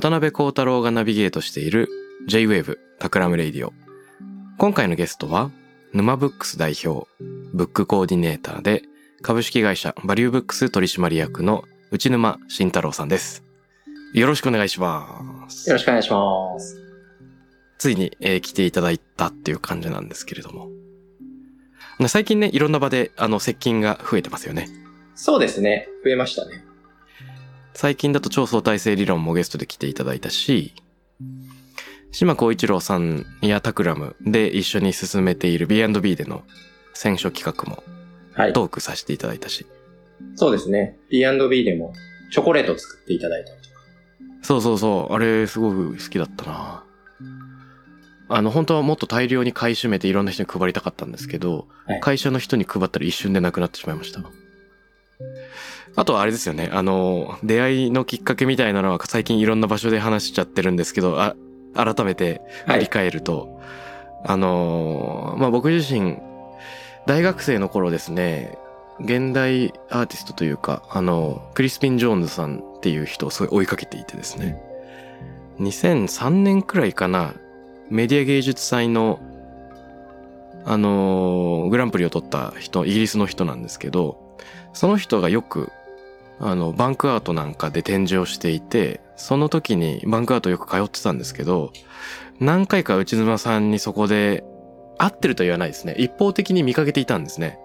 渡辺幸太郎がナビゲートしている J-Wave タクラムレイディオ。今回のゲストは沼ブックス代表、ブックコーディネーターで株式会社バリューブックス取締役の内沼慎太郎さんです。よろしくお願いします。よろしくお願いします。ついに、えー来ていただいたっていう感じなんですけれども。ね最近ね、いろんな場であの接点が増えてますよね。そうですね。増えましたね。最近だと超相対性理論もゲストで来ていただいたし、島光一郎さんやタクラムで一緒に進めている B&B での選書企画もはい。トークさせていただいたし、そうですね。B&B でもチョコレートを作っていただいたりとか。そうそうそう、あれすごく好きだったな。あの、本当はもっと大量に買い占めていろんな人に配りたかったんですけど、はい会社の人に配ったら一瞬でなくなってしまいました。あとはあれですよね、あの、出会いのきっかけみたいなのは最近いろんな場所で話しちゃってるんですけど、あ、改めて振りはい。返ると、あのーまあ、僕自身、大学生の頃ですね、現代アーティストというか、あの、クリスピン・ジョーンズさんっていう人をすごい追いかけていてですね、2003年くらいかな、メディア芸術祭の、あのーグランプリを取った人、イギリスの人なんですけど、その人がよく、あの、バンクアートなんかで展示をしていて、その時にバンクアートよく通ってたんですけど、何回か内沼さんにそこで会ってるとは言わないですね。一方的に見かけていたんですね。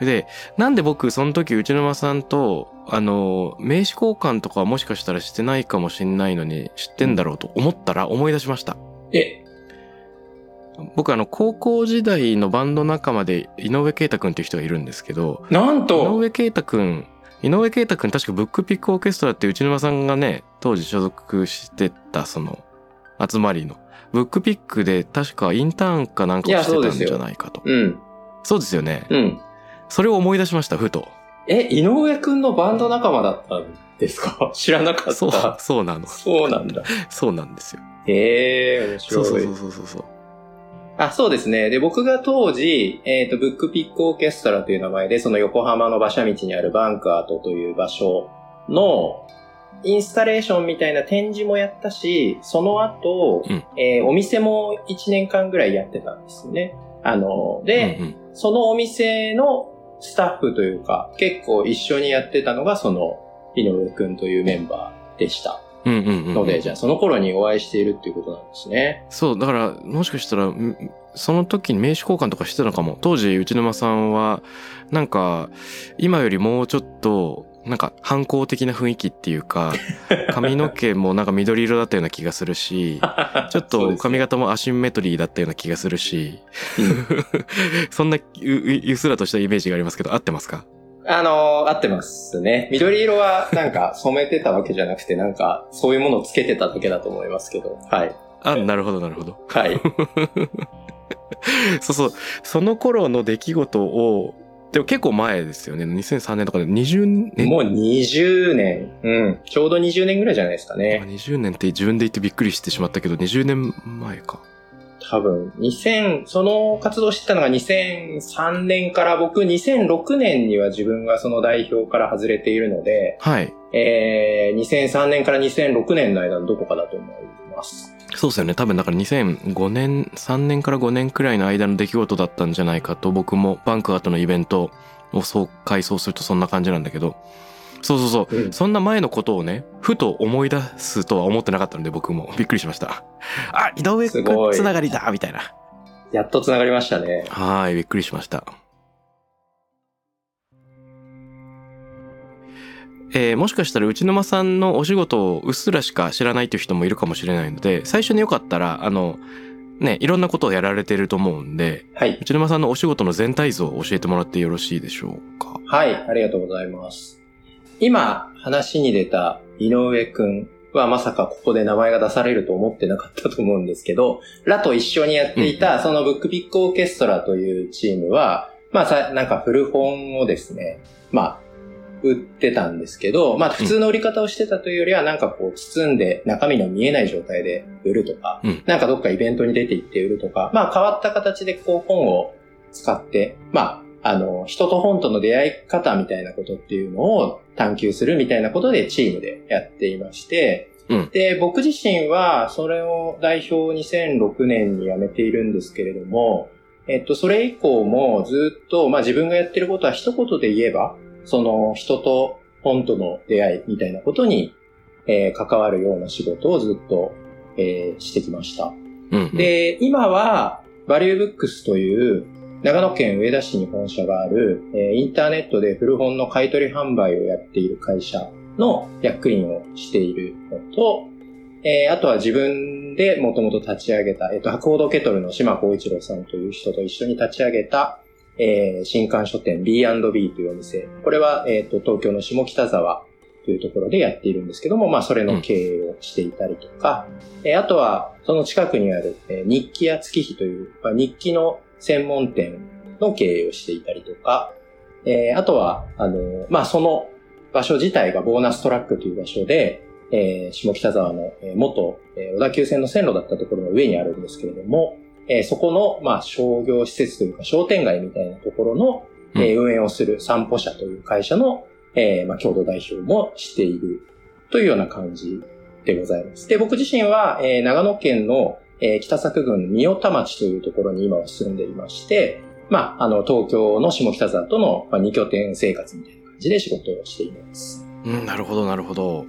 で、なんで僕その時内沼さんと、あの、名刺交換とかはもしかしたらしてないかもしんないのに知ってんだろうと思ったら思い出しました。え、僕あの、高校時代のバンド仲間で井上啓太くんっていう人がいるんですけど、井なんと上啓太くん、井上啓太くん確かブックピックオーケストラって内沼さんがね、当時所属してたその集まりの、ブックピックで確かインターンかなんかをしてたんじゃないかと。うん。そうですよね。うん。それを思い出しました、ふと。え、井上くんのバンド仲間だったんですか？知らなかった。そう、そうなの。そうなんだ。そうなんですよ。へえ、面白い。そうそうそうそうそう。あ、そうですね。で、僕が当時、えっ、と、ブックピックオーケストラという名前で、その横浜の馬車道にあるバンクアートという場所の、インスタレーションみたいな展示もやったし、その後、うんえーお店も1年間ぐらいやってたんですよね。あの、で、うんうんそのお店のスタッフというか、結構一緒にやってたのが、その、井上くんというメンバーでした。うんうんうんうん。ので、じゃあその頃にお会いしているっていうことなんですね。そう、だから、もしかしたら、んその時に名刺交換とかしてたのかも。当時、内沼さんは、なんか、今よりもうちょっと、なんか、反抗的な雰囲気っていうか、髪の毛もなんか緑色だったような気がするし、ちょっと髪型もアシンメトリーだったような気がするし、そんなゆゆゆすらとしたイメージがありますけど、合ってますか？あのー合ってますね。緑色はなんか染めてたわけじゃなくて、なんかそういうものをつけてただけだと思いますけど。はい。あ、なるほど、なるほど。はい。そうそう。その頃の出来事を、でも結構前ですよね。2003年とかで20年？もう20年。うん。ちょうど20年ぐらいじゃないですかね。20年って自分で言ってびっくりしてしまったけど、20年前か。多分、2000、その活動してたのが2003年から僕2006年には自分がその代表から外れているので、はい。えー、2003年から2006年の間のどこかだと思います。そうですよね。多分だから2005年、3年から5年くらいの間の出来事だったんじゃないかと、僕もバンクアートのイベントをそう回想するとそんな感じなんだけど、そうそうそう。うんそんな前のことをね、ふと思い出すとは思ってなかったので僕もびっくりしました。あ、井上くんすごいつながりだみたいな。やっと繋がりましたね。はい、びっくりしました。えーもしかしたら内沼さんのお仕事をうっすらしか知らないという人もいるかもしれないので、最初によかったら、あの、ね、いろんなことをやられてると思うんで、はい。内沼さんのお仕事の全体像を教えてもらってよろしいでしょうか？はい、ありがとうございます。今、話に出た井上くんはまさかここで名前が出されると思ってなかったと思うんですけど、ラと一緒にやっていた、そのブックピックオーケストラというチームは、まあさ、なんか古本をですね、まあ、売ってたんですけど、まあ普通の売り方をしてたというよりは、なんかこう包んで中身の見えない状態で売るとか、うん。なんかどっかイベントに出て行って売るとか、まあ変わった形でこう本を使って、まあ、あの、人と本との出会い方みたいなことっていうのを探求するみたいなことでチームでやっていまして、うんで、僕自身はそれを代表2006年に辞めているんですけれども、えっと、それ以降もずっと、まあ自分がやってることは一言で言えば、その人と本との出会いみたいなことに、えー関わるような仕事をずっと、えーしてきました。うんうん、で、今は、バリューブックスという、長野県上田市に本社がある、えーインターネットで古本の買い取り販売をやっている会社の役員をしているのと、えーあとは自分でもともと立ち上げた、えっ、と、博報堂ケトルの島光一郎さんという人と一緒に立ち上げた、えー新刊書店 B&B というお店。これは、えっ、と、東京の下北沢というところでやっているんですけども、まあ、それの経営をしていたりとか、えーあとは、その近くにある、えー日記や月日という、まあ、日記の専門店の経営をしていたりとか、えーあとは、あのーまあ、その場所自体がボーナストラックという場所で、えー下北沢の、えー元、えー小田急線の線路だったところの上にあるんですけれども、えーそこの、まあ、商業施設というか商店街みたいなところの、えー運営をする散歩社という会社の、えーまあ、共同代表もしているというような感じでございます。で、僕自身は、えー長野県の、えー北作郡三代田町というところに今は住んでいまして、まあ、あの、東京の下北沢との、まあ、二拠点生活みたいな感じで仕事をしています。うん、なるほど、なるほど。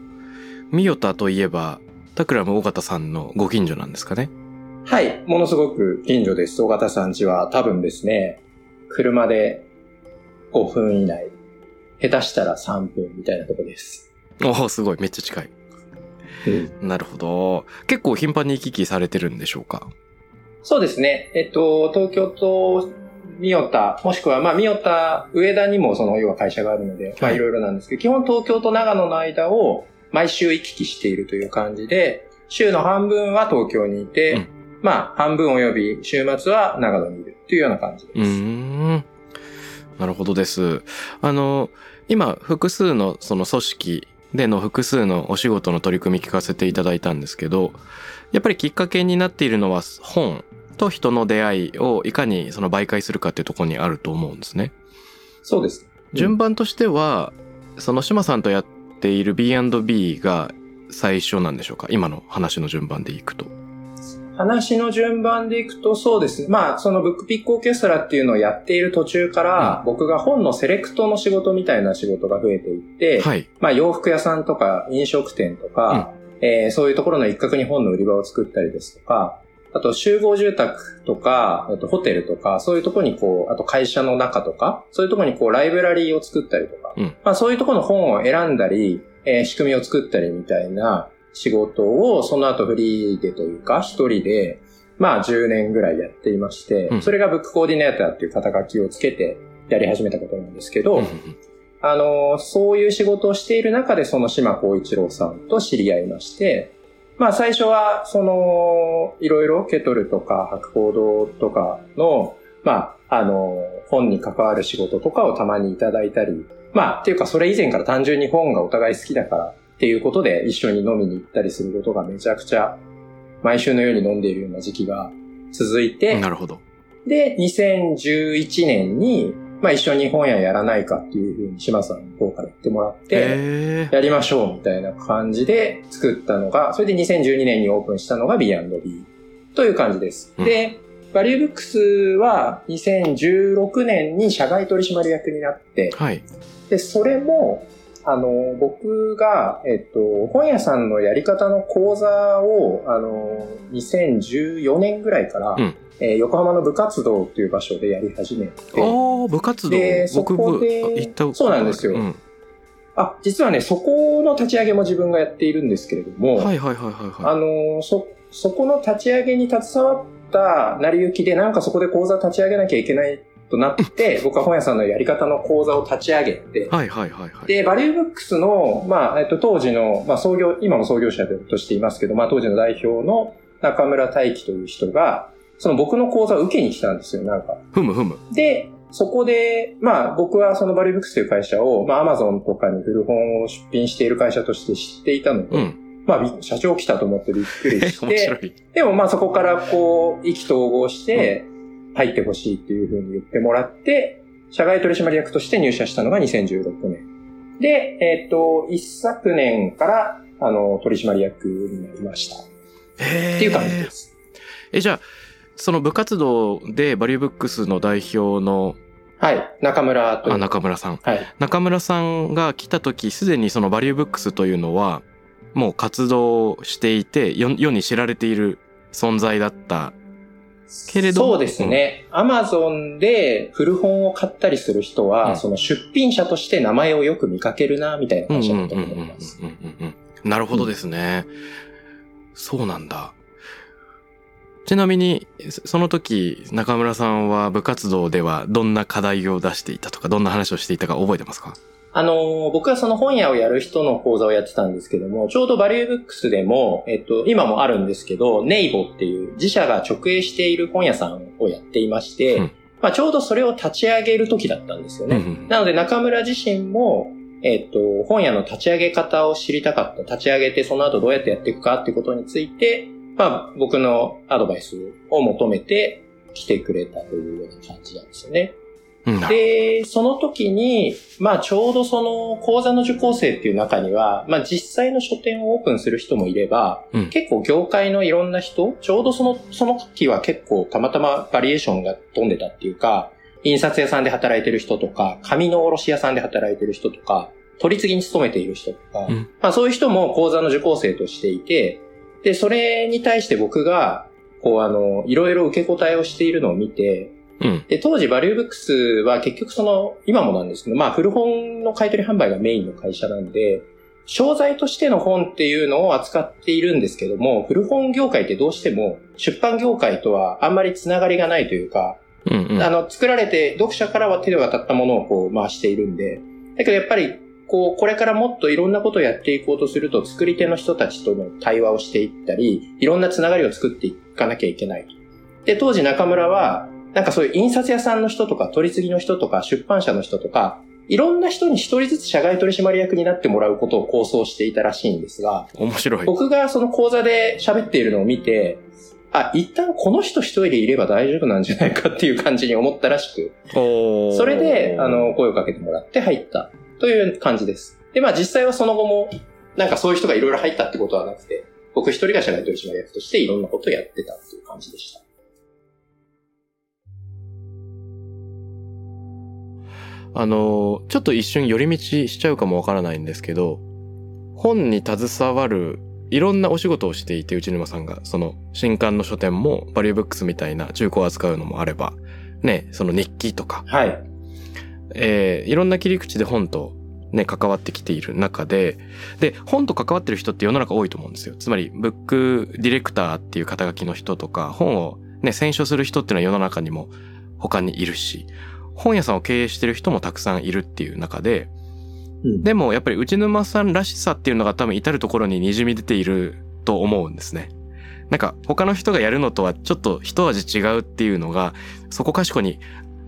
ミヨタといえば、タクラム尾形さんのご近所なんですかね？はい、ものすごく近所です。尾形さん家は多分ですね、車で5分以内、下手したら3分みたいなとこです。おお、すごい、めっちゃ近い。なるほど。結構頻繁に行き来されてるんでしょうか？そうですね。えっと、東京と三代田、もしくは、まあ、三代田、上田にもその、要は会社があるので、まあ、はいいろいろなんですけど、基本東京と長野の間を毎週行き来しているという感じで、週の半分は東京にいて、うんまあ、半分及び週末は長野にいるというような感じです。うーん。なるほどです。あの、今、複数のその組織での複数のお仕事の取り組み聞かせていただいたんですけど、やっぱりきっかけになっているのは本と人の出会いをいかにその媒介するかっていうところにあると思うんですね。そうです。順番としては、その島さんとやっている B&B が最初なんでしょうか？今の話の順番でいくと。話の順番でいくとそうですね。まあ、そのブックピックオーケストラっていうのをやっている途中から、僕が本のセレクトの仕事みたいな仕事が増えていって、はい。まあ、洋服屋さんとか飲食店とか、えーそういうところの一角に本の売り場を作ったりですとか、あと集合住宅とか、あとホテルとか、そういうところにこう、あと会社の中とか、そういうところにこう、ライブラリーを作ったりとか、うんまあそういうところの本を選んだり、えー仕組みを作ったりみたいな仕事を、その後フリーでというか、一人で、まあ10年ぐらいやっていまして、うん。それがブックコーディネーターっていう肩書きをつけてやり始めたことなんですけど、うんあの、そういう仕事をしている中で、その島光一郎さんと知り合いまして、まあ最初は、その、いろいろケトルとか博報堂とかの、まあ、あの、本に関わる仕事とかをたまにいただいたり、まあ、っていうかそれ以前から単純に本がお互い好きだからっていうことで一緒に飲みに行ったりすることがめちゃくちゃ毎週のように飲んでいるような時期が続いて、なるほど。で、2011年に、まあ一緒に本屋やらないかっていうふうに島さんの方から言ってもらって、えー、やりましょうみたいな感じで作ったのが、それで2012年にオープンしたのが B&B という感じです。うんで、バリューブックスは2016年に社外取締役になって、はい。で、それも、あの、僕が、えっと、本屋さんのやり方の講座を、あの、2014年ぐらいから、うん。えー横浜の部活動っていう場所でやり始めて、ああ、部活動？で。そこでそうなんですよ。うん。あ、実はね、そこの立ち上げも自分がやっているんですけれども、はいはいはいはいはあの、そ、そこの立ち上げに携わった成り行きで、なんかそこで講座立ち上げなきゃいけないとなって、僕は本屋さんのやり方の講座を立ち上げて、い。はいはいはいはい。で、バリューブックスの、まあ、えっと、当時の、まあ、創業、今も創業者としていますけど、まあ、当時の代表の中村大輝という人が、その僕の講座を受けに来たんですよ、なんか。ふむふむ。で、そこで、まあ僕はそのバリューブックスという会社を、まあアマゾンとかに古本を出品している会社として知っていたので、うん。まあび社長来たと思ってびっくりえ、して、い。でもまあそこからこう意気投合して入ってほしいっていうふうに言ってもらって、社外取締役として入社したのが2016年。で、えっ、と、一昨年から、あの、取締役になりました。へっていう感じです。え、じゃあ、その部活動でバリューブックスの代表のはい。中村と。あ中村さん。はい。中村さんが来た時、すでにそのバリューブックスというのは、もう活動していて、世世に知られている存在だった。けれどもそうですね。アマゾンで古本を買ったりする人は、うんその出品者として名前をよく見かけるな、みたいなうん会うんうんうんうん社だと思います。うんうんなるほどですね。そうなんだ。ちなみに、そその時、中村さんは部活動ではどんな課題を出していたとか、どんな話をしていたか覚えてますか？あのー僕はその本屋をやる人の講座をやってたんですけども、ちょうどバリューブックスでも、えっと、今もあるんですけど、ネイボっていう自社が直営している本屋さんをやっていまして、うんまあちょうどそれを立ち上げる時だったんですよね。うんうんなので中村自身も、えっと、本屋の立ち上げ方を知りたかった。立ち上げてその後どうやってやっていくかっていうことについて、まあ僕のアドバイスを求めて来てくれたというような感じなんですよね。で、その時に、まあちょうどその講座の受講生っていう中には、まあ実際の書店をオープンする人もいれば、うん。結構業界のいろんな人、ちょうどその、その時は結構たまたまバリエーションが飛んでたっていうか、印刷屋さんで働いてる人とか、紙の卸屋さんで働いてる人とか、取り次ぎに勤めている人とか、うん。まあそういう人も講座の受講生としていて、で、それに対して僕が、こうあの、いろいろ受け答えをしているのを見て、うん。で、当時バリューブックスは結局その、今もなんですけど、まあ古本の買い取り販売がメインの会社なんで、商材としての本っていうのを扱っているんですけども、古本業界ってどうしても出版業界とはあんまりつながりがないというか、うんうん。あの、作られて読者からは手で渡ったものをこう回しているんで、だけどやっぱり、こう、これからもっといろんなことをやっていこうとすると、作り手の人たちとの対話をしていったり、いろんなつながりを作っていかなきゃいけない。で、当時中村は、なんかそういう印刷屋さんの人とか、取り次ぎの人とか、出版社の人とか、いろんな人に一人ずつ社外取締役になってもらうことを構想していたらしいんですが、面白い。僕がその講座で喋っているのを見て、あ、一旦この人一人でいれば大丈夫なんじゃないかっていう感じに思ったらしく、それで、あ、の、声をかけてもらって入ったという感じです。で、まあ実際はその後も、なんかそういう人がいろいろ入ったってことはなくて、僕一人が社外取締役としていろんなことをやってたっていう感じでした。あの、ちょっと一瞬寄り道しちゃうかもわからないんですけど、本に携わるいろんなお仕事をしていて、内沼さんが、その、新刊の書店も、バリューブックスみたいな中古を扱うのもあれば、ね、その日記とか、はい。えーいろんな切り口で本とね、関わってきている中で、で、本と関わってる人って世の中多いと思うんですよ。つまり、ブックディレクターっていう肩書きの人とか、本をね、選書する人っていうのは世の中にも他にいるし、本屋さんを経営してる人もたくさんいるっていう中で、うんでもやっぱり内沼さんらしさっていうのが多分至るところに滲み出ていると思うんですね。なんか他の人がやるのとはちょっと一味違うっていうのがそこかしこに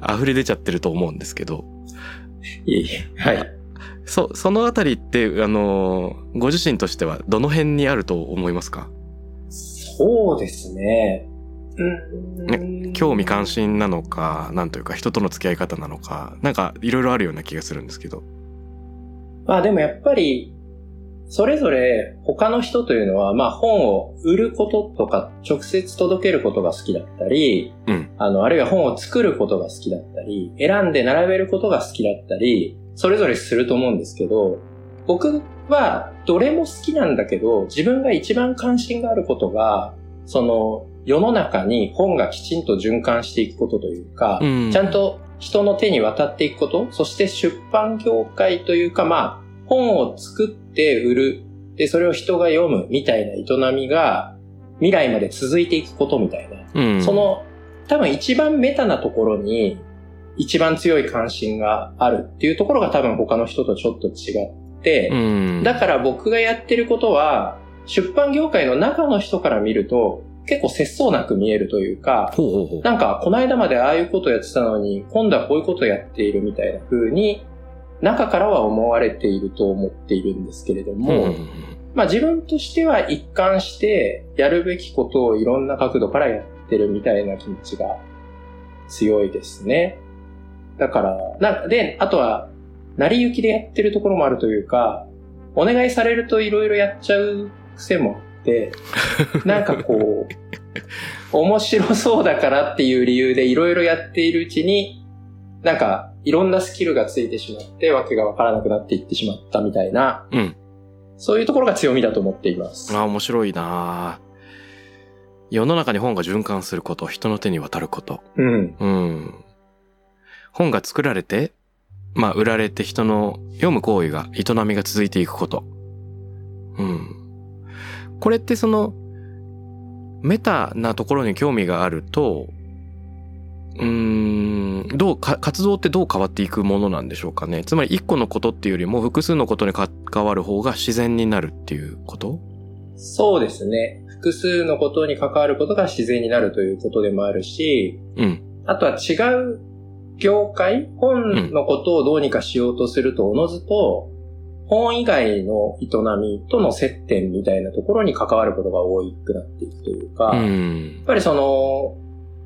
溢れ出ちゃってると思うんですけど、いえいえ。はい。そ、そのあたりって、あの、ご自身としてはどの辺にあると思いますか？そうですね。うん。興味関心なのか、なんというか人との付き合い方なのか、なんかいろいろあるような気がするんですけど。まあでもやっぱり、それぞれ他の人というのは、まあ本を売ることとか、直接届けることが好きだったり、うんあの、あるいは本を作ることが好きだったり、選んで並べることが好きだったり、それぞれすると思うんですけど、僕はどれも好きなんだけど、自分が一番関心があることが、その世の中に本がきちんと循環していくことというか、うんちゃんと人の手に渡っていくこと、そして出版業界というか、まあ、本を作って売る、で、それを人が読むみたいな営みが、未来まで続いていくことみたいな。うん。そ、の、多分一番メタなところに、一番強い関心があるっていうところが多分他の人とちょっと違って、うん。だから僕がやってることは、出版業界の中の人から見ると、結構節操なく見えるというか。なんか、この間までああいうことやってたのに、今度はこういうことやっているみたいな風に、中からは思われていると思っているんですけれども、うんまあ自分としては一貫して、やるべきことをいろんな角度からやってるみたいな気持ちが強いですね。だから、な、で、あとは、成り行きでやってるところもあるというか、お願いされるといろいろやっちゃう癖もあなんかこう、面白そうだからっていう理由でいろいろやっているうちに、なんか、いろんなスキルがついてしまって、わけがわからなくなっていってしまったみたいな、うんそういうところが強みだと思っています。ああ、面白いな世の中に本が循環すること、人の手に渡ること。うん。うん。本が作られて、まあ、売られて人の読む行為が、営みが続いていくこと。うん。これってその、メタなところに興味があると、うーん、どうか、活動ってどう変わっていくものなんでしょうかね。つまり一個のことっていうよりも複数のことに関わる方が自然になるっていうこと？そうですね。複数のことに関わることが自然になるということでもあるし、うん。あとは違う業界、本のことをどうにかしようとすると、おのずと、本以外の営みとの接点みたいなところに関わることが多くなっていくというか、うやっん。ぱりその、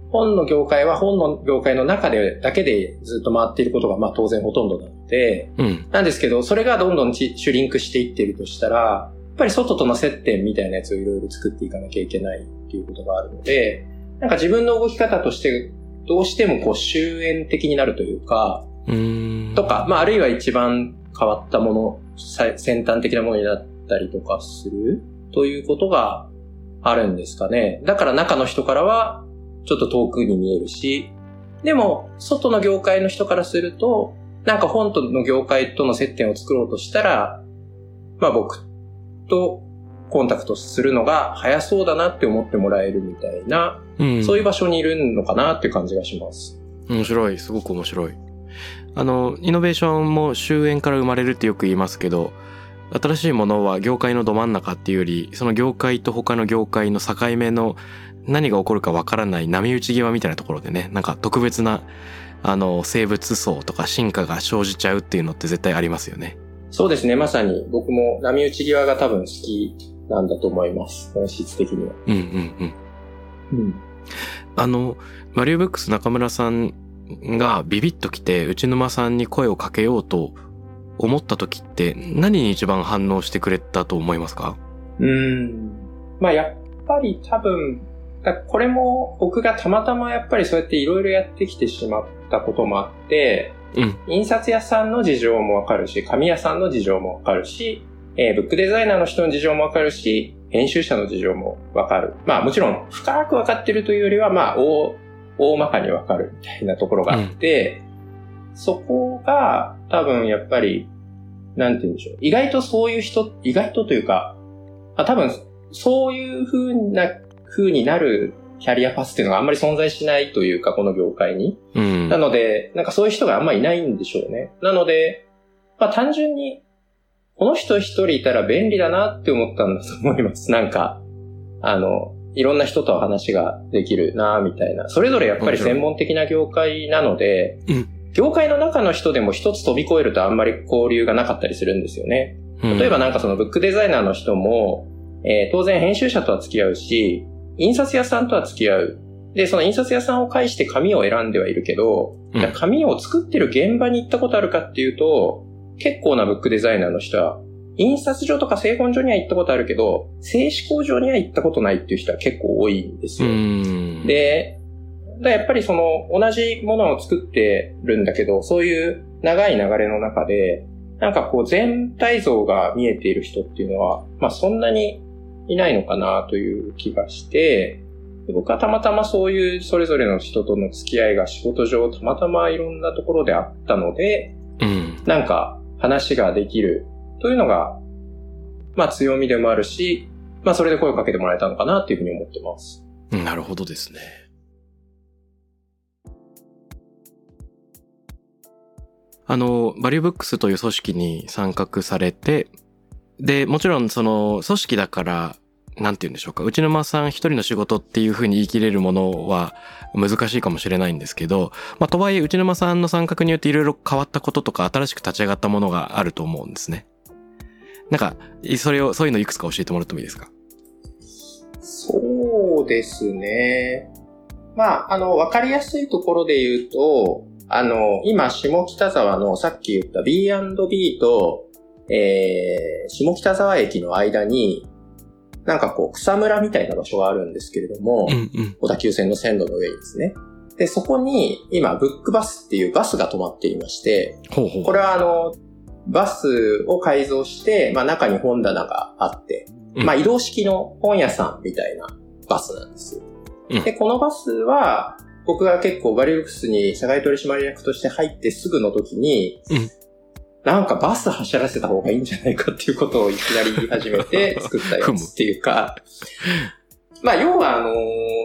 本の業界は本の業界の中でだけでずっと回っていることがまあ当然ほとんどなので、うん。なんですけど、それがどんどんちシュリンクしていってるとしたら、やっぱり外との接点みたいなやつをいろいろ作っていかなきゃいけないっていうことがあるので、なんか自分の動き方として、どうしてもこう終焉的になるというか、うん。とか、まああるいは一番変わったもの、さ先端的なものになったりとかする？ということがあるんですかね。だから中の人からはちょっと遠くに見えるし、でも外の業界の人からすると、なんか本との業界との接点を作ろうとしたら、まあ僕とコンタクトするのが早そうだなって思ってもらえるみたいな、うん、そういう場所にいるのかなっていう感じがします。面白い。すごく面白い。あの、イノベーションも終焉から生まれるってよく言いますけど、新しいものは業界のど真ん中っていうより、その業界と他の業界の境目の何が起こるかわからない波打ち際みたいなところでね、なんか特別な、あの、生物層とか進化が生じちゃうっていうのって絶対ありますよね。そうですね。まさに僕も波打ち際が多分好きなんだと思います。本質的には。うんうんうん。うん。あの、マリオブックス中村さんがビビッと来て、内沼さんに声をかけようと思った時って何に一番反応してくれたと思いますか？うん。まあやっぱり多分、だこれも僕がたまたまやっぱりそうやっていろいろやってきてしまったこともあって、うん。印刷屋さんの事情もわかるし、紙屋さんの事情もわかるし、えーブックデザイナーの人の事情もわかるし、編集者の事情もわかる。まあもちろん深くわかってるというよりは、まあ大、大まかにわかるみたいなところがあって、そこが多分やっぱり、なんて言うんでしょう。意外とそういう人、意外とというか、あ多分そういう風な、風になるキャリアパスっていうのがあんまり存在しないというか、この業界に。うん。なので、なんかそういう人があんまいないんでしょうね。なので、まあ単純に、この人一人いたら便利だなって思ったんだと思います。なんか、あの、いろんな人と話ができるなみたいな。それぞれやっぱり専門的な業界なので、うん業界の中の人でも一つ飛び越えるとあんまり交流がなかったりするんですよね。うん例えばなんかそのブックデザイナーの人も、えー当然編集者とは付き合うし、印刷屋さんとは付き合う。で、その印刷屋さんを介して紙を選んではいるけど、紙を作ってる現場に行ったことあるかっていうと、結構なブックデザイナーの人は、印刷所とか製本所には行ったことあるけど、製紙工場には行ったことないっていう人は結構多いんですうよ。ん。で、だやっぱりその同じものを作ってるんだけど、そういう長い流れの中で、なんかこう全体像が見えている人っていうのは、まあそんなにいないのかなという気がして、僕はたまたまそういうそれぞれの人との付き合いが仕事上たまたまいろんなところであったので、うん。なんか話ができるというのが、まあ強みでもあるし、まあそれで声をかけてもらえたのかなっていうふうに思ってます。なるほどですね。あの、バリューブックスという組織に参画されて、で、もちろんその組織だから、なんて言うんでしょうか。内沼さん一人の仕事っていうふうに言い切れるものは難しいかもしれないんですけど、まあ、とはいえ内沼さんの参画によっていろいろ変わったこととか新しく立ち上がったものがあると思うんですね。なんか、それを、そういうのいくつか教えてもらってもいいですか？そうですね。まあ、あの、わかりやすいところで言うと、あの、今、下北沢のさっき言った B&B と、えー、下北沢駅の間に、なんかこう、草むらみたいな場所があるんですけれども、うんうん、小田急線の線路の上にですね。で、そこに今、ブックバスっていうバスが止まっていまして、ほうほうこれはあの、バスを改造して、まあ中に本棚があって、うん、まあ移動式の本屋さんみたいなバスなんです。うん、で、このバスは、僕が結構バリュックスに社外取締役として入ってすぐの時に、うん、なんかバス走らせた方がいいんじゃないかっていうことをいきなり言い始めて 作ったやつっていうか、まあ要はあのー、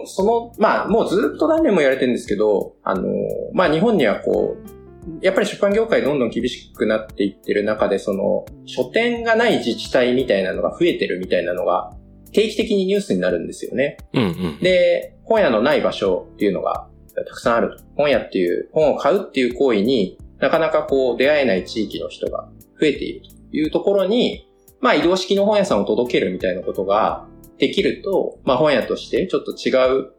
その、まあもうずっと何年も言われてるんですけど、あのー、まあ日本にはこう、やっぱり出版業界どんどん厳しくなっていってる中で、その、書店がない自治体みたいなのが増えてるみたいなのが、定期的にニュースになるんですよね。うんうん、で、本屋のない場所っていうのがたくさんあると。本屋っていう、本を買うっていう行為になかなかこう出会えない地域の人が増えているというところに、まあ移動式の本屋さんを届けるみたいなことができると、まあ本屋としてちょっと違う、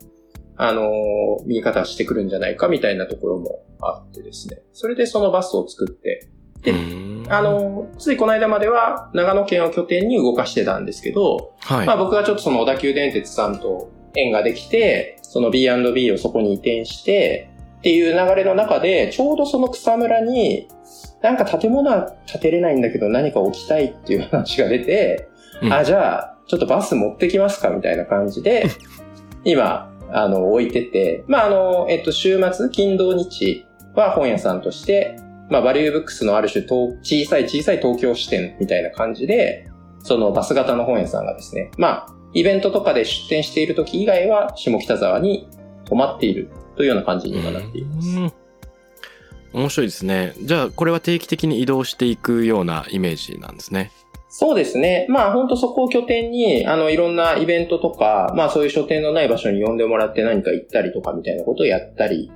あのー、見方してくるんじゃないかみたいなところもあってですね。それでそのバスを作って、で、あの、ついこの間までは長野県を拠点に動かしてたんですけど、はい、まあ僕がちょっとその小田急電鉄さんと縁ができて、その B&B をそこに移転して、っていう流れの中で、ちょうどその草むらに、なんか建物は建てれないんだけど何か置きたいっていう話が出て、うん、あ、じゃあ、ちょっとバス持ってきますかみたいな感じで、今、あの、置いてて、まあ、あの、えっと、週末、金土日は本屋さんとして、まあ、バリューブックスのある種、小さい小さい東京支店みたいな感じで、そのバス型の本屋さんがですね、まあ、イベントとかで出店している時以外は、下北沢に泊まっているというような感じになっています。面白いですね。じゃあ、これは定期的に移動していくようなイメージなんですね。そうですね。まあ本当そこを拠点に、あの、いろんなイベントとか、まあそういう書店のない場所に呼んでもらって何か行ったりとかみたいなことをやったり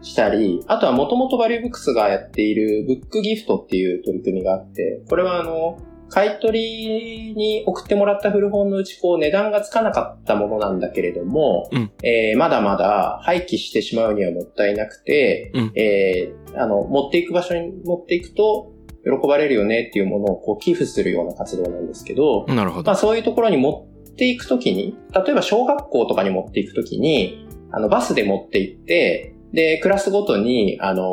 したり、あとはもともとバリューブックスがやっているブックギフトっていう取り組みがあって、これはあの、買い取りに送ってもらった古本のうち、こう、値段がつかなかったものなんだけれども、うん、えー、まだまだ廃棄してしまうにはもったいなくて、うん、えー、あの、持っていく場所に持っていくと、喜ばれるよねっていうものをこう寄付するような活動なんですけど、なるほど。まあそういうところに持っていくときに、例えば小学校とかに持っていくときに、あの、バスで持って行って、で、クラスごとに、あの、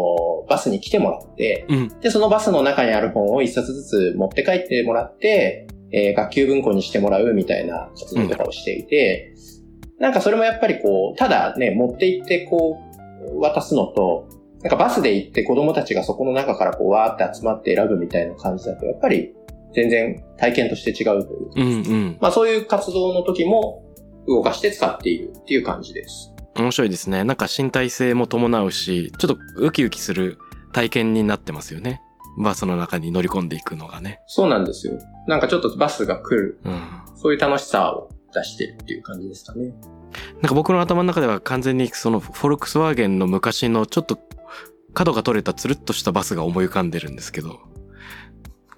バスに来てもらって、うん、で、そのバスの中にある本を一冊ずつ持って帰ってもらって、えー、学級文庫にしてもらうみたいな活動とかをしていて、うん、なんかそれもやっぱりこう、ただね、持って行ってこう、渡すのと、なんかバスで行って子供たちがそこの中からこう、わーって集まって選ぶみたいな感じだと、やっぱり全然体験として違うというか、うんうん、まあそういう活動の時も動かして使っているっていう感じです。面白いですね。なんか身体性も伴うし、ちょっとウキウキする体験になってますよね。バスの中に乗り込んでいくのがね。そうなんですよ。なんかちょっとバスが来る。うん、そういう楽しさを出してるっていう感じですかね。なんか僕の頭の中では完全にそのフォルクスワーゲンの昔のちょっと角が取れたつるっとしたバスが思い浮かんでるんですけど、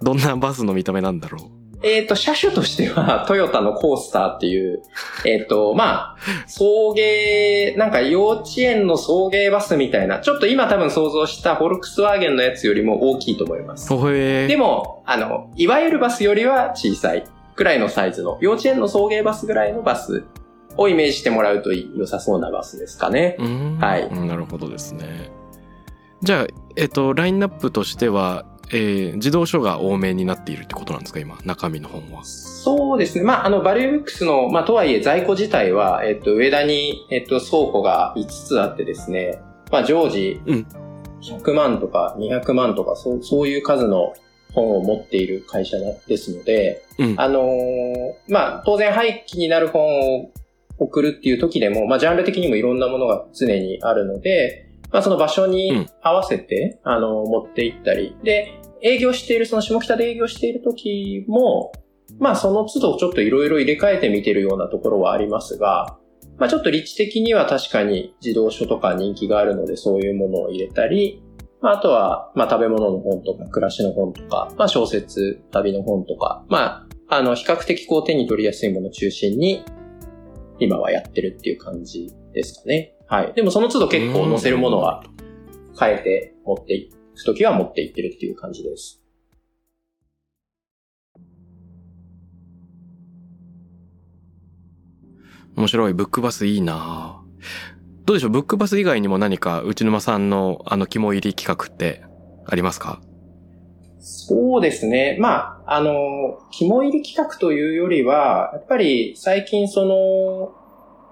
どんなバスの見た目なんだろう？えっ、ー、と、車種としては、トヨタのコースターっていう、えっ、ー、と、まあ、送迎、なんか幼稚園の送迎バスみたいな、ちょっと今多分想像したフォルクスワーゲンのやつよりも大きいと思います。でも、あの、いわゆるバスよりは小さいくらいのサイズの、幼稚園の送迎バスぐらいのバスをイメージしてもらうと良さそうなバスですかね。はい。なるほどですね。じゃあ、えっ、ー、と、ラインナップとしては、えー、自動書が多めになっているってことなんですか今、中身の本は。そうですね。まあ、あの、バリューブックスの、まあ、とはいえ在庫自体は、えっと、上田に、えっと、倉庫が5つあってですね、まあ、常時、100万とか200万とか、そう、そういう数の本を持っている会社ですので、うん、あのー、まあ、当然廃棄になる本を送るっていう時でも、まあ、ジャンル的にもいろんなものが常にあるので、まあ、その場所に合わせて、うん、あの、持って行ったり、で、営業している、その下北で営業している時も、まあ、その都度ちょっといろいろ入れ替えてみてるようなところはありますが、まあ、ちょっと立地的には確かに自動書とか人気があるので、そういうものを入れたり、まあ、あとは、まあ、食べ物の本とか、暮らしの本とか、まあ、小説、旅の本とか、まあ、あの、比較的こう手に取りやすいものを中心に、今はやってるっていう感じですかね。はい。でもその都度結構載せるものは変えて持っていくときは持っていってるっていう感じです。面白い。ブックバスいいなどうでしょう？ブックバス以外にも何か内沼さんのあの肝入り企画ってありますか？そうですね。まあ、あの、肝入り企画というよりは、やっぱり最近その、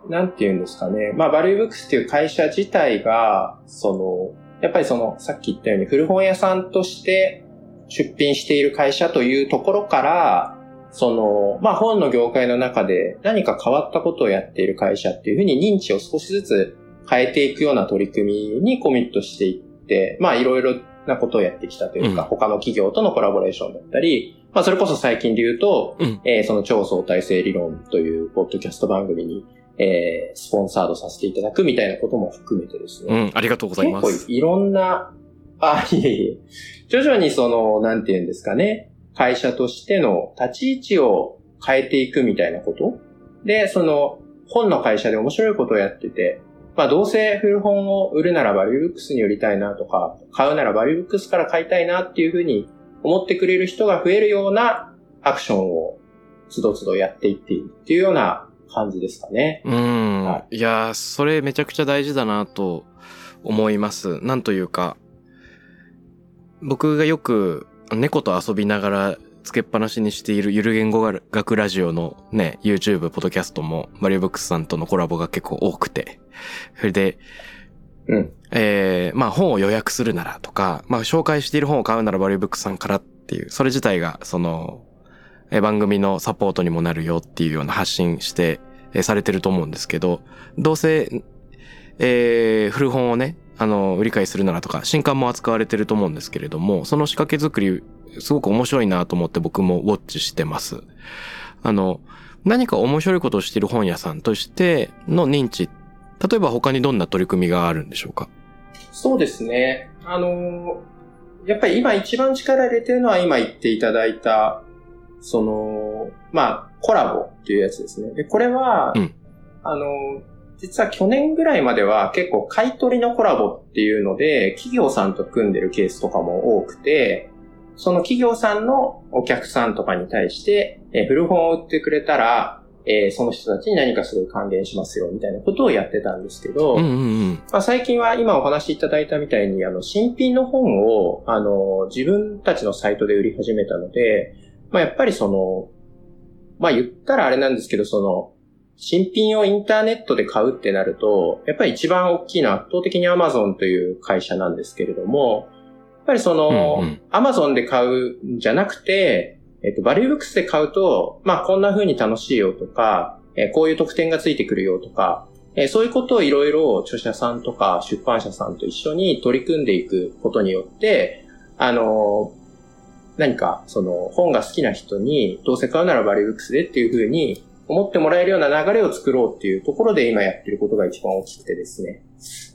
なんて言うんですかね。まあ、バリューブックスっていう会社自体が、その、やっぱりその、さっき言ったように古本屋さんとして出品している会社というところから、その、まあ、本の業界の中で何か変わったことをやっている会社っていうふうに認知を少しずつ変えていくような取り組みにコミットしていって、まあ、いろいろなことをやってきたというか、うん、他の企業とのコラボレーションだったり、まあ、それこそ最近で言うと、うん、えー、その超相対性理論というポッドキャスト番組にえー、スポンサードさせていただくみたいなことも含めてですね。うん、ありがとうございます。結構いろんな、あ、いえいえ。徐々にその、なんて言うんですかね、会社としての立ち位置を変えていくみたいなことで、その、本の会社で面白いことをやってて、まあどうせ古本を売るならバリューブックスに売りたいなとか、買うならバリューブックスから買いたいなっていうふうに思ってくれる人が増えるようなアクションをつどつどやっていっているっていうような感じですかね。うん。はい、いやそれめちゃくちゃ大事だなと思います。なんというか、僕がよく猫と遊びながらつけっぱなしにしているゆる言語学ラジオのね、YouTube、ポッドキャストもマリオブックスさんとのコラボが結構多くて。それで、うん。えー、まあ本を予約するならとか、まあ紹介している本を買うならバリューブックスさんからっていう、それ自体がその、え番組のサポートにもなるよっていうような発信して、えされてると思うんですけど、どうせ、えー、古本をね、あの、売り買いするならとか、新刊も扱われてると思うんですけれども、その仕掛け作り、すごく面白いなと思って僕もウォッチしてます。あの、何か面白いことをしている本屋さんとしての認知、例えば他にどんな取り組みがあるんでしょうか？そうですね。あの、やっぱり今一番力入れてるのは今言っていただいた、その、まあ、コラボっていうやつですね。で、これは、うん、あの、実は去年ぐらいまでは結構買い取りのコラボっていうので、企業さんと組んでるケースとかも多くて、その企業さんのお客さんとかに対して、え古本を売ってくれたら、えー、その人たちに何かすごい還元しますよ、みたいなことをやってたんですけど、うんうんうんまあ、最近は今お話しいただいたみたいに、あの、新品の本を、あの、自分たちのサイトで売り始めたので、まあ、やっぱりその、まあ、言ったらあれなんですけど、その、新品をインターネットで買うってなると、やっぱり一番大きいのは圧倒的に Amazon という会社なんですけれども、やっぱりその、Amazon で買うんじゃなくて、えっと、バリューブックスで買うと、まあ、こんな風に楽しいよとか、えこういう特典がついてくるよとか、えそういうことをいろいろ著者さんとか出版社さんと一緒に取り組んでいくことによって、あの、何か、その、本が好きな人に、どうせ買うならバリューブックスでっていうふうに、思ってもらえるような流れを作ろうっていうところで今やってることが一番大きくてですね。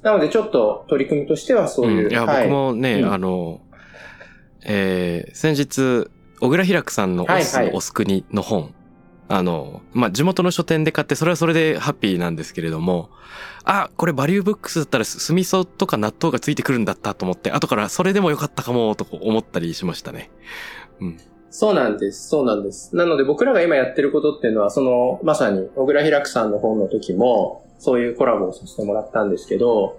なのでちょっと取り組みとしてはそういう。うん、いや、はい、僕もね、うん、あの、えー、先日、小倉平久さんのオス、はいはい、オス国の本、あの、まあ、地元の書店で買って、それはそれでハッピーなんですけれども、あ、これバリューブックスだったら酢味噌とか納豆がついてくるんだったと思って、後からそれでもよかったかも、と思ったりしましたね。うん。そうなんです。そうなんです。なので僕らが今やってることっていうのは、その、まさに、小倉平久さんの本の時も、そういうコラボをさせてもらったんですけど、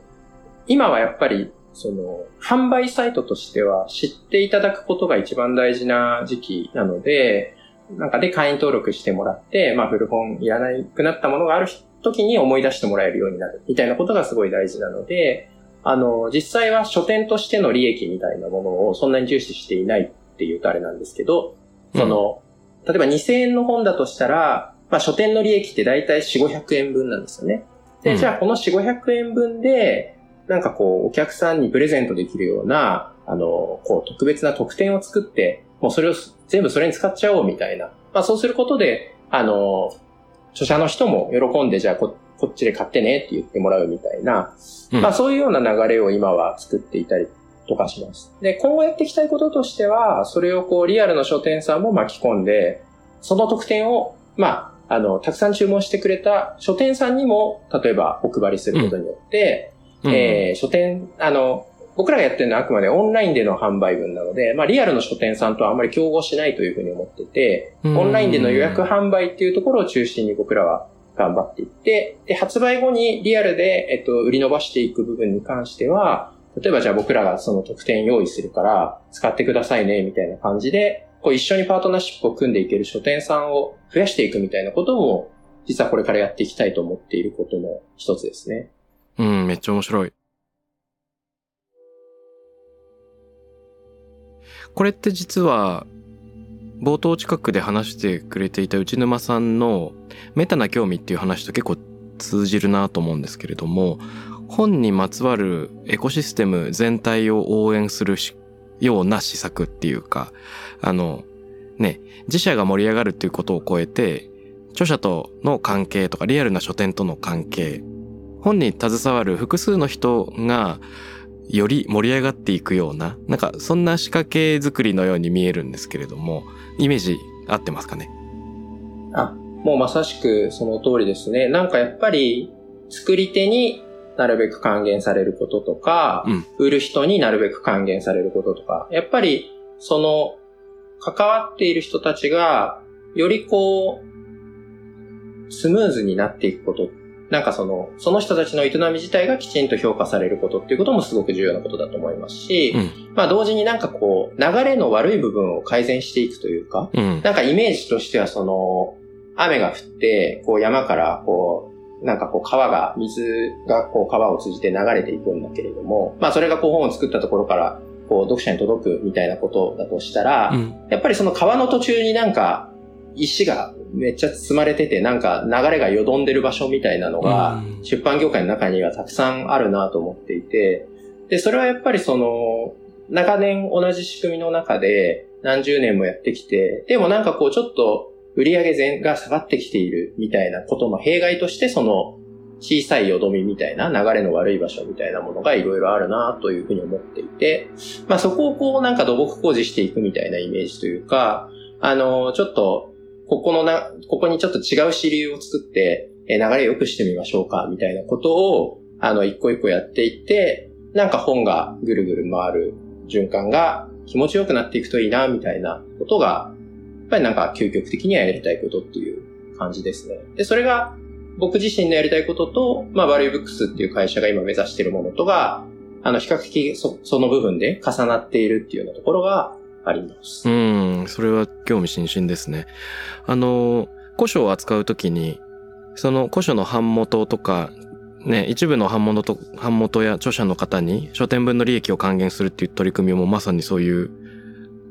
今はやっぱり、その、販売サイトとしては知っていただくことが一番大事な時期なので、なんかで会員登録してもらって、まあ古本いらなくなったものがある時に思い出してもらえるようになるみたいなことがすごい大事なので、あの、実際は書店としての利益みたいなものをそんなに重視していないっていうとあれなんですけど、その、うん、例えば2000円の本だとしたら、まあ書店の利益って大体4、500円分なんですよね。で、じゃあこの4、500円分で、なんかこう、お客さんにプレゼントできるような、あの、こう、特別な特典を作って、もうそれを全部それに使っちゃおうみたいな。まあそうすることで、あの、著者の人も喜んで、じゃあここっちで買ってねって言ってもらうみたいな、うん、まあそういうような流れを今は作っていたりとかします。で、今後やっていきたいこととしては、それをこうリアルの書店さんも巻き込んで、その特典を、まあ、あの、たくさん注文してくれた書店さんにも、例えばお配りすることによって、うん、えー、書店、あの、僕らがやってるのはあくまでオンラインでの販売分なので、まあリアルの書店さんとはあんまり競合しないというふうに思ってて、オンラインでの予約販売っていうところを中心に僕らは頑張っていって、で、発売後にリアルで、えっと、売り伸ばしていく部分に関しては、例えばじゃあ僕らがその特典用意するから使ってくださいね、みたいな感じで、こう一緒にパートナーシップを組んでいける書店さんを増やしていくみたいなことも、実はこれからやっていきたいと思っていることの一つですね。うん、めっちゃ面白い。これって実は、冒頭近くで話してくれていた内沼さんのメタな興味っていう話と結構通じるなと思うんですけれども、本にまつわるエコシステム全体を応援するような施策っていうか、あの、ね、自社が盛り上がるっていうことを超えて、著者との関係とかリアルな書店との関係、本に携わる複数の人がより盛り上がっていくような、なんかそんな仕掛け作りのように見えるんですけれども、イメージ合ってますかね？あ、もうまさしくその通りですね。なんかやっぱり作り手になるべく還元されることとか、うん、売る人になるべく還元されることとか、やっぱりその関わっている人たちがよりこうスムーズになっていくことなんかその、その人たちの営み自体がきちんと評価されることっていうこともすごく重要なことだと思いますし、うん、まあ同時になんかこう、流れの悪い部分を改善していくというか、うん、なんかイメージとしてはその、雨が降って、こう山からこう、なんかこう川が、水がこう川を通じて流れていくんだけれども、まあそれがこう本を作ったところから、こう読者に届くみたいなことだとしたら、うん、やっぱりその川の途中になんか石がめっちゃ積まれてて、なんか流れがよどんでる場所みたいなのが、出版業界の中にはたくさんあるなと思っていて、で、それはやっぱりその、長年同じ仕組みの中で何十年もやってきて、でもなんかこうちょっと売り上げ全が下がってきているみたいなことの弊害として、その小さいよどみみたいな流れの悪い場所みたいなものがいろいろあるなというふうに思っていて、まあそこをこうなんか土木工事していくみたいなイメージというか、あの、ちょっとここのな、ここにちょっと違う支流を作って、え流れ良くしてみましょうか、みたいなことを、あの、一個一個やっていって、なんか本がぐるぐる回る循環が気持ちよくなっていくといいな、みたいなことが、やっぱりなんか究極的にはやりたいことっていう感じですね。で、それが僕自身のやりたいことと、まあ、バリューブックスっていう会社が今目指しているものとが、あの、比較的そ、その部分で重なっているっていうようなところが、あります。うん、それは興味津々ですね。あの、古書を扱うときに、その古書の版元とか、ね、一部の版元と、版元や著者の方に書店分の利益を還元するっていう取り組みもまさにそういう、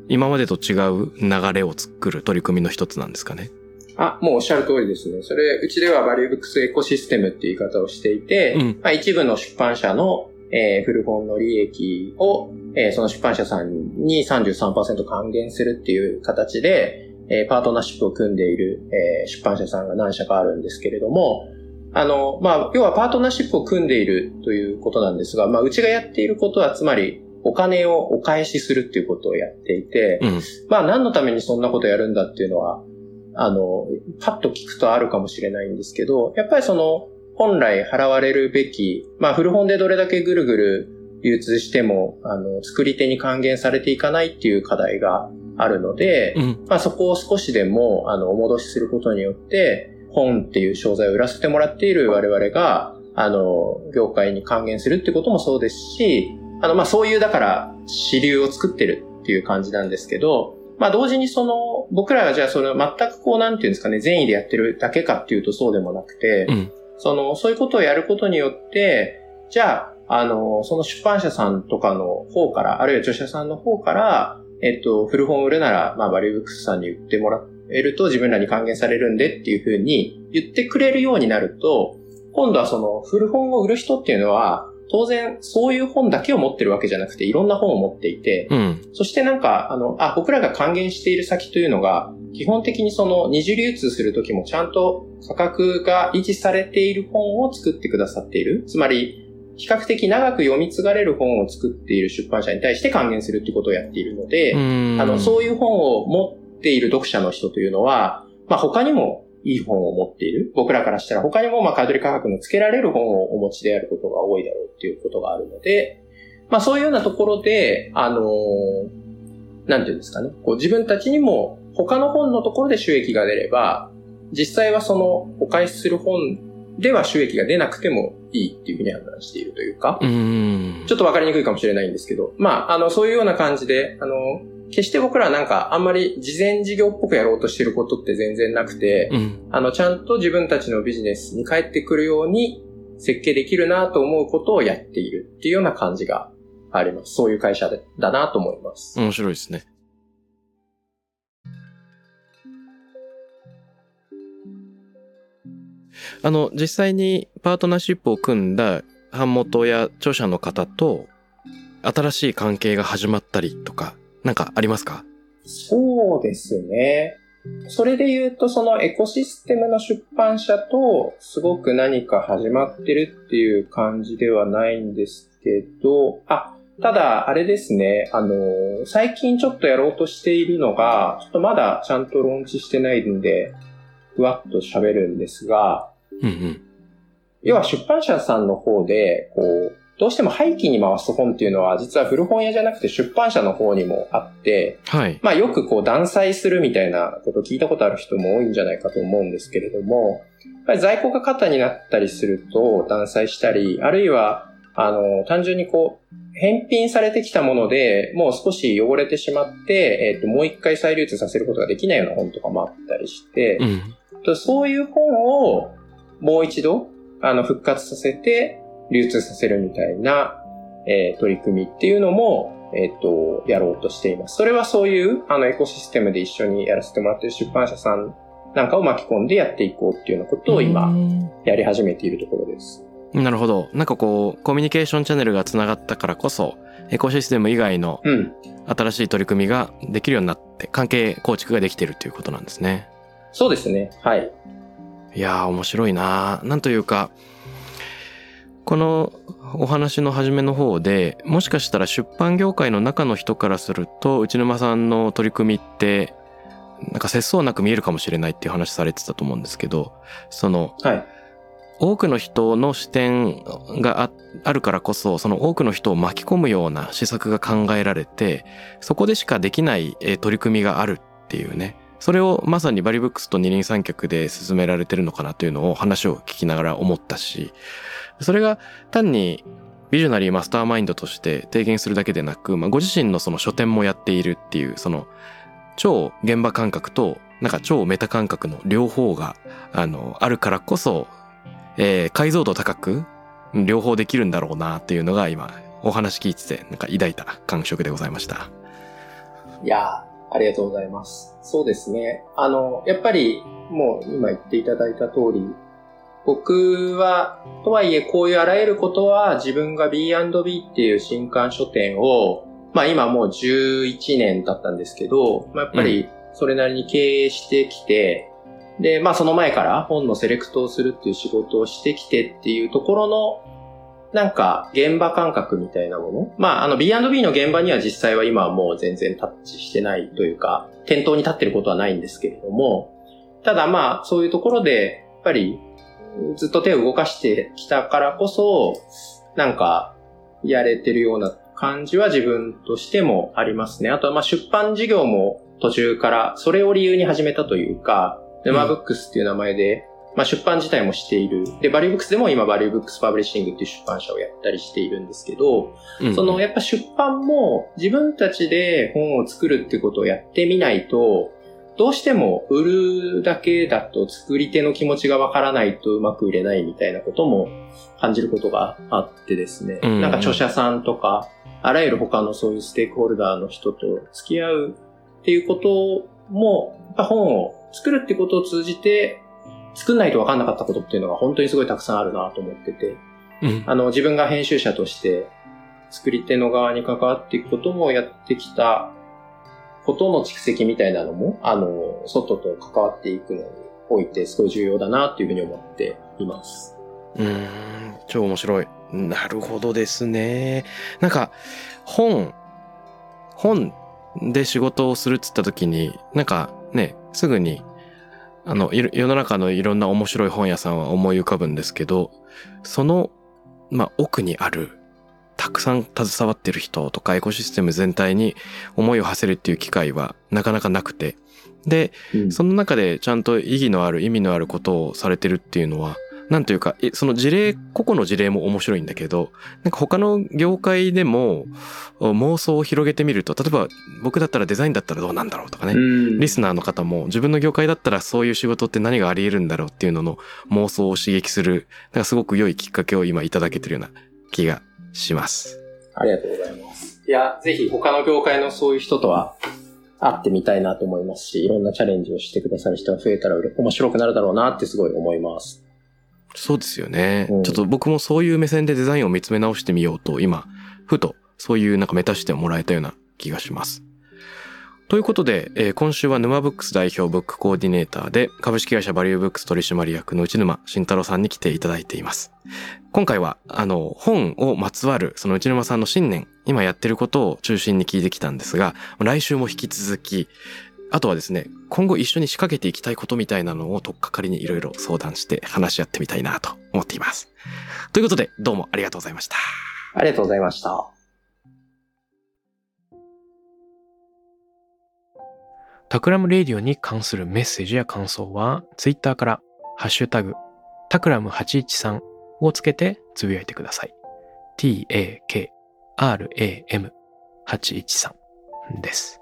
今までと違う流れを作る取り組みの一つなんですかね。あ、もうおっしゃる通りですね。それ、うちではバリューブックスエコシステムっていう言い方をしていて、うん、まあ、一部の出版社のえー、古本の利益を、えー、その出版社さんに33%還元するっていう形で、えー、パートナーシップを組んでいる、えー、出版社さんが何社かあるんですけれども、あの、まあ、要はパートナーシップを組んでいるということなんですが、まあ、うちがやっていることは、つまり、お金をお返しするっていうことをやっていて、うん、まあ、何のためにそんなことやるんだっていうのは、あの、パッと聞くとあるかもしれないんですけど、やっぱりその、本来払われるべき、まあ古本でどれだけぐるぐる流通しても、あの、作り手に還元されていかないっていう課題があるので、うん、まあそこを少しでも、あの、お戻しすることによって、本っていう商材を売らせてもらっている我々が、あの、業界に還元するってこともそうですし、あの、まあ、そういう、だから、支流を作ってるっていう感じなんですけど、まあ、同時にその、僕らがじゃあその、全くこう、なんていうんですかね、善意でやってるだけかっていうとそうでもなくて、うんその、そういうことをやることによって、じゃあ、あの、その出版社さんとかの方から、あるいは著者さんの方から、えっと、古本売るなら、まあ、バリューブックスさんに売ってもらえると自分らに還元されるんでっていうふうに言ってくれるようになると、今度はその古本を売る人っていうのは、当然そういう本だけを持ってるわけじゃなくて、いろんな本を持っていて、うん。そしてなんか、あの、あ、僕らが還元している先というのが、基本的にその二次流通するときもちゃんと価格が維持されている本を作ってくださっている。つまり、比較的長く読み継がれる本を作っている出版社に対して還元するっていうことをやっているので、うん。あの、そういう本を持っている読者の人というのは、まあ他にもいい本を持っている。僕らからしたら他にもまあ買い取り価格の付けられる本をお持ちであることが多いだろうっていうことがあるので、まあそういうようなところで、あのーなんていうんですかね。こう自分たちにも他の本のところで収益が出れば、実際はそのお返しする本では収益が出なくてもいいっていうふうに判断しているというか、うん。ちょっとわかりにくいかもしれないんですけど、まあ、あの、そういうような感じで、あの、決して僕らはなんかあんまり事前事業っぽくやろうとしてることって全然なくて、うん。あの、ちゃんと自分たちのビジネスに返ってくるように設計できるなと思うことをやっているっていうような感じがあります。そういう会社でだなと思います。面白いですね。あの、実際にパートナーシップを組んだ版元や著者の方と新しい関係が始まったりとか、なんかありますか？そうですね。それで言うと、そのエコシステムの出版社と、すごく何か始まってるっていう感じではないんですけど、あ、ただ、あれですね、あの、最近ちょっとやろうとしているのが、ちょっとまだちゃんとローンチしてないんで、ふわっと喋るんですが、うんうん。要は出版社さんの方で、こう、どうしても廃棄に回す本っていうのは、実は古本屋じゃなくて出版社の方にもあって、はい。まあよくこう断裁するみたいなこと聞いたことある人も多いんじゃないかと思うんですけれども、やっぱり在庫が過多になったりすると断裁したり、あるいは、あの、単純にこう、返品されてきたもので、もう少し汚れてしまって、えっ、と、もう一回再流通させることができないような本とかもあったりして、うん。とそういう本をもう一度、あの、復活させて、流通させるみたいな、えー取り組みっていうのも、えっ、と、やろうとしています。それはそういう、あの、エコシステムで一緒にやらせてもらっている出版社さんなんかを巻き込んでやっていこうっていうようなことを今、やり始めているところです。なるほど。なんかこう、コミュニケーションチャンネルが繋がったからこそ、エコシステム以外のうん。新しい取り組みができるようになって、関係構築ができてるということなんですね。そうですね。はい。いやー、面白いなーなんというか、このお話の初めの方で、もしかしたら出版業界の中の人からすると、内沼さんの取り組みって、なんか節操なく見えるかもしれないっていう話されてたと思うんですけど、その、はい。多くの人の視点がああるからこそ、その多くの人を巻き込むような施策が考えられて、そこでしかできないえー取り組みがあるっていうね。それをまさにバリブックスと二人三脚で進められてるのかなというのを話を聞きながら思ったし、それが単にビジョナリーマスターマインドとして提言するだけでなく、まあ、ご自身のその書店もやっているっていう、その超現場感覚となんか超メタ感覚の両方があのあるからこそえー解像度高く両方できるんだろうなっていうのが今お話聞いててなんか抱いた感触でございました。いやーありがとうございます。そうですね。あの、やっぱり、もう今言っていただいた通り、僕は、とはいえこういうあらゆることは自分が B&B っていう新刊書店を、まあ今もう11年経ったんですけど、まあ、やっぱりそれなりに経営してきて、で、まあその前から本のセレクトをするっていう仕事をしてきてっていうところの、なんか現場感覚みたいなもの？まああの B&B の現場には実際は今はもう全然タッチしてないというか、店頭に立ってることはないんですけれども、ただまあそういうところで、やっぱりずっと手を動かしてきたからこそ、なんかやれてるような感じは自分としてもありますね。あとはまあ出版事業も途中からそれを理由に始めたというか、沼ブックスっていう名前でまあ、出版自体もしている。で、バリューブックスでも今バリューブックスパブリッシングっていう出版社をやったりしているんですけど、うんそのやっぱ出版も自分たちで本を作るってことをやってみないと、どうしても売るだけだと作り手の気持ちがわからないとうまく売れないみたいなことも感じることがあってですね。うんなんか著者さんとか、あらゆる他のそういうステークホルダーの人と付き合うっていうことも、本を作るってことを通じて、作んないと分かんなかったことっていうのが本当にすごいたくさんあるなと思ってて、うんあの、自分が編集者として、作り手の側に関わっていくこともやってきたことの蓄積みたいなのも、あの、外と関わっていくのにおいてすごい重要だなっていうふうに思っています。うーん、超面白い。なるほどですね。なんか、本、本で仕事をするっつった時に、なんかね、すぐに、あの、世の中のいろんな面白い本屋さんは思い浮かぶんですけど、その、まあ、奥にある、たくさん携わってる人とかエコシステム全体に思いを馳せるっていう機会はなかなかなくて、で、その中でちゃんと意義のある意味のあることをされてるっていうのは、なんというか、えその事例、個々の事例も面白いんだけど、なんか他の業界でもお妄想を広げてみると、例えば僕だったらデザインだったらどうなんだろうとかね、うんリスナーの方も自分の業界だったらそういう仕事って何があり得るんだろうっていうのの妄想を刺激する、なんかすごく良いきっかけを今いただけてるような気がします。ありがとうございます。いや、ぜひ他の業界のそういう人とは会ってみたいなと思いますし、いろんなチャレンジをしてくださる人が増えたら面白くなるだろうなってすごい思います。そうですよね。うんちょっと僕もそういう目線でデザインを見つめ直してみようと今、ふとそういうなんかメタ視点をもらえたような気がします。ということで、えー今週は沼ブックス代表ブックコーディネーターで株式会社バリューブックス取締役の内沼慎太郎さんに来ていただいています。今回は、あの、本をまつわる、その内沼さんの信念、今やってることを中心に聞いてきたんですが、来週も引き続き、あとはですね、今後一緒に仕掛けていきたいことみたいなのを取っかかりにいろいろ相談して話し合ってみたいなと思っています。ということで、どうもありがとうございました。ありがとうございました。タクラムレディオに関するメッセージや感想は、ツイッターから、ハッシュタグ、タクラム813をつけてつぶやいてください。t-a-k-r-a-m813 です。